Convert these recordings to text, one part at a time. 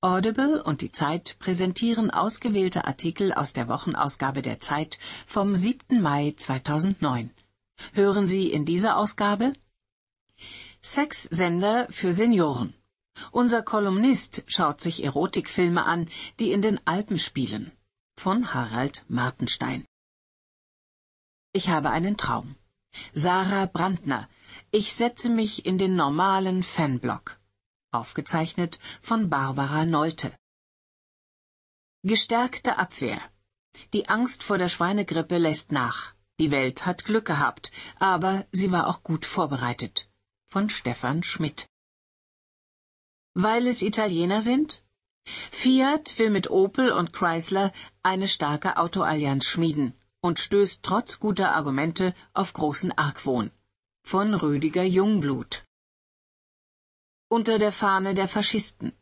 Audible und die Zeit präsentieren ausgewählte Artikel aus der Wochenausgabe der Zeit vom 7. Mai 2009. Hören Sie in dieser Ausgabe Sexsender für Senioren. Unser Kolumnist schaut sich Erotikfilme an, die in den Alpen spielen. Von Harald Martenstein. Ich habe einen Traum. Sarah Brandner. Ich setze mich in den normalen Fanblock. Aufgezeichnet von Barbara Nolte. Gestärkte Abwehr. Die Angst vor der Schweinegrippe lässt nach. Die Welt hat Glück gehabt, aber sie war auch gut vorbereitet. Von Stefan Schmidt. Weil es Italiener sind? Fiat will mit Opel und Chrysler eine starke Autoallianz schmieden und stößt trotz guter Argumente auf großen Argwohn. Von Rüdiger Jungblut. Unter der Fahne der Faschisten.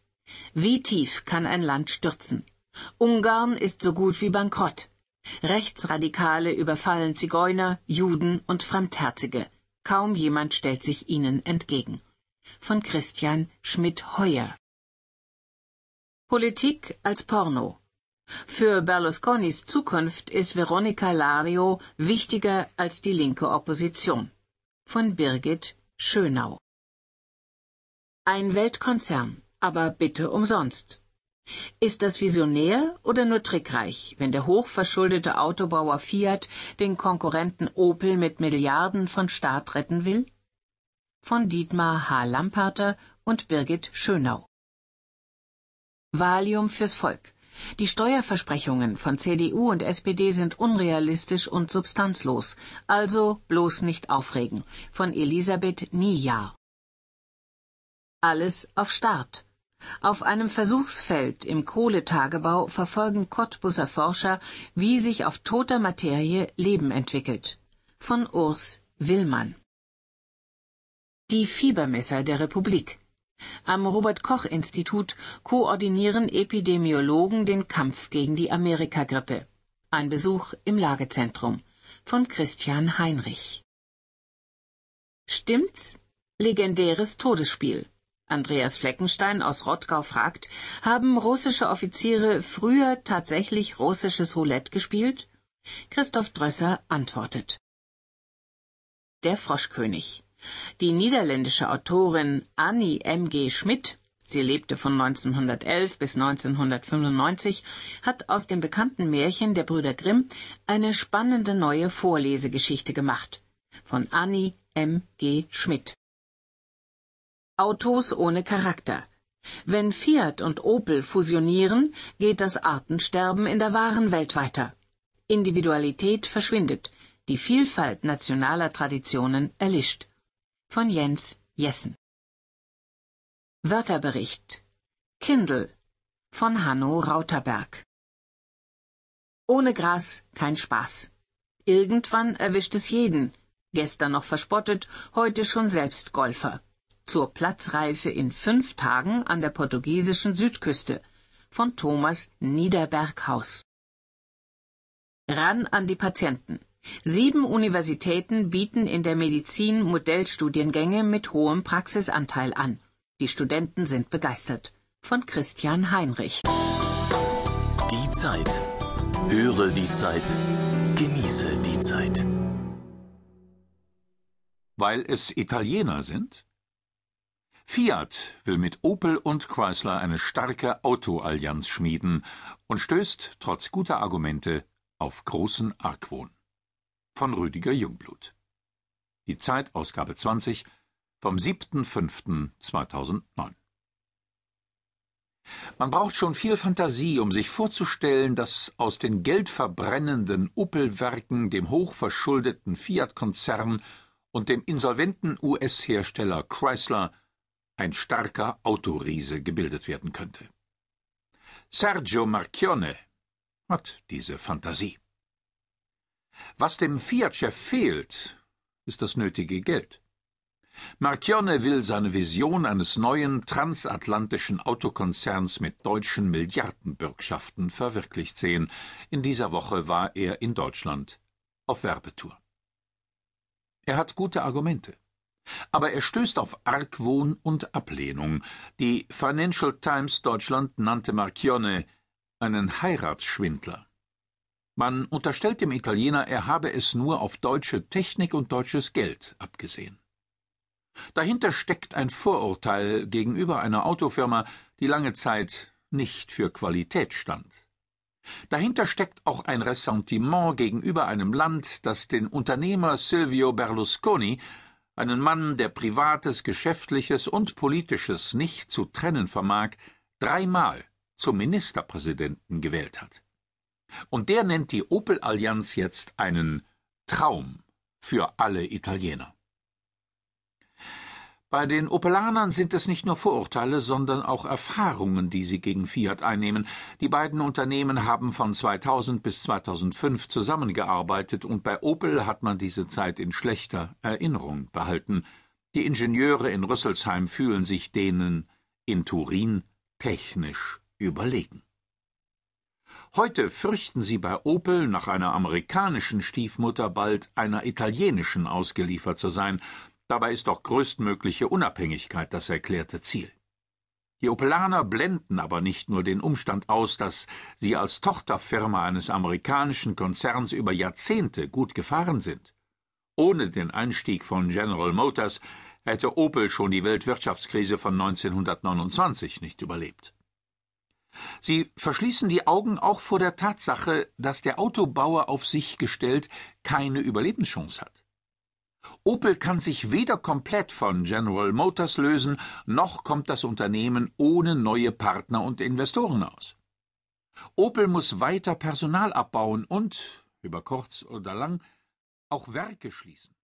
Wie tief kann ein Land stürzen? Ungarn ist so gut wie bankrott. Rechtsradikale überfallen Zigeuner, Juden und Fremdherzige. Kaum jemand stellt sich ihnen entgegen. Von Christian Schmidt-Heuer. Politik als Porno. Für Berlusconis Zukunft ist Veronica Lario wichtiger als die linke Opposition. Von Birgit Schönau. Ein Weltkonzern, aber bitte umsonst. Ist das visionär oder nur trickreich, wenn der hochverschuldete Autobauer Fiat den Konkurrenten Opel mit Milliarden von Staat retten will? Von Dietmar H. Lamparter und Birgit Schönau. Valium fürs Volk. Die Steuerversprechungen von CDU und SPD sind unrealistisch und substanzlos, also bloß nicht aufregen. Von Elisabeth Niejahr. Alles auf Start. Auf einem Versuchsfeld im Kohletagebau verfolgen Cottbusser Forscher, wie sich auf toter Materie Leben entwickelt. Von Urs Willmann. Die Fiebermesser der Republik. Am Robert Koch Institut koordinieren Epidemiologen den Kampf gegen die Amerikagrippe. Ein Besuch im Lagezentrum von Christian Heinrich. Stimmt's? Legendäres Todesspiel. Andreas Fleckenstein aus Rottgau fragt, haben russische Offiziere früher tatsächlich russisches Roulette gespielt? Christoph Drösser antwortet. Der Froschkönig. Die niederländische Autorin Annie M. G. Schmidt, sie lebte von 1911 bis 1995, hat aus dem bekannten Märchen der Brüder Grimm eine spannende neue Vorlesegeschichte gemacht. Von Annie M. G. Schmidt. Autos ohne Charakter. Wenn Fiat und Opel fusionieren, geht das Artensterben in der wahren Welt weiter. Individualität verschwindet, die Vielfalt nationaler Traditionen erlischt von Jens Jessen. Wörterbericht Kindle von Hanno Rauterberg Ohne Gras kein Spaß. Irgendwann erwischt es jeden, gestern noch verspottet, heute schon selbst Golfer. Zur Platzreife in fünf Tagen an der portugiesischen Südküste von Thomas Niederberghaus. Ran an die Patienten. Sieben Universitäten bieten in der Medizin Modellstudiengänge mit hohem Praxisanteil an. Die Studenten sind begeistert. Von Christian Heinrich. Die Zeit. Höre die Zeit. Genieße die Zeit. Weil es Italiener sind? Fiat will mit Opel und Chrysler eine starke Autoallianz schmieden und stößt trotz guter Argumente auf großen Argwohn von Rüdiger Jungblut. Die Zeit, Ausgabe 20, vom 7.5.2009. Man braucht schon viel Fantasie, um sich vorzustellen, dass aus den geldverbrennenden Opel-Werken, dem hochverschuldeten Fiat-Konzern und dem insolventen US-Hersteller Chrysler ein starker Autoriese gebildet werden könnte. Sergio Marchione hat diese Fantasie. Was dem Fiat-Chef fehlt, ist das nötige Geld. Marchione will seine Vision eines neuen transatlantischen Autokonzerns mit deutschen Milliardenbürgschaften verwirklicht sehen. In dieser Woche war er in Deutschland auf Werbetour. Er hat gute Argumente. Aber er stößt auf Argwohn und Ablehnung. Die Financial Times Deutschland nannte Marchione einen Heiratsschwindler. Man unterstellt dem Italiener, er habe es nur auf deutsche Technik und deutsches Geld abgesehen. Dahinter steckt ein Vorurteil gegenüber einer Autofirma, die lange Zeit nicht für Qualität stand. Dahinter steckt auch ein Ressentiment gegenüber einem Land, das den Unternehmer Silvio Berlusconi, einen Mann, der Privates, Geschäftliches und Politisches nicht zu trennen vermag, dreimal zum Ministerpräsidenten gewählt hat. Und der nennt die Opel-Allianz jetzt einen Traum für alle Italiener. Bei den Opelanern sind es nicht nur Vorurteile, sondern auch Erfahrungen, die sie gegen Fiat einnehmen. Die beiden Unternehmen haben von 2000 bis 2005 zusammengearbeitet und bei Opel hat man diese Zeit in schlechter Erinnerung behalten. Die Ingenieure in Rüsselsheim fühlen sich denen in Turin technisch überlegen. Heute fürchten sie bei Opel nach einer amerikanischen Stiefmutter bald einer italienischen ausgeliefert zu sein, Dabei ist doch größtmögliche Unabhängigkeit das erklärte Ziel. Die Opelaner blenden aber nicht nur den Umstand aus, dass sie als Tochterfirma eines amerikanischen Konzerns über Jahrzehnte gut gefahren sind. Ohne den Einstieg von General Motors hätte Opel schon die Weltwirtschaftskrise von 1929 nicht überlebt. Sie verschließen die Augen auch vor der Tatsache, dass der Autobauer auf sich gestellt keine Überlebenschance hat. Opel kann sich weder komplett von General Motors lösen, noch kommt das Unternehmen ohne neue Partner und Investoren aus. Opel muss weiter Personal abbauen und, über kurz oder lang, auch Werke schließen.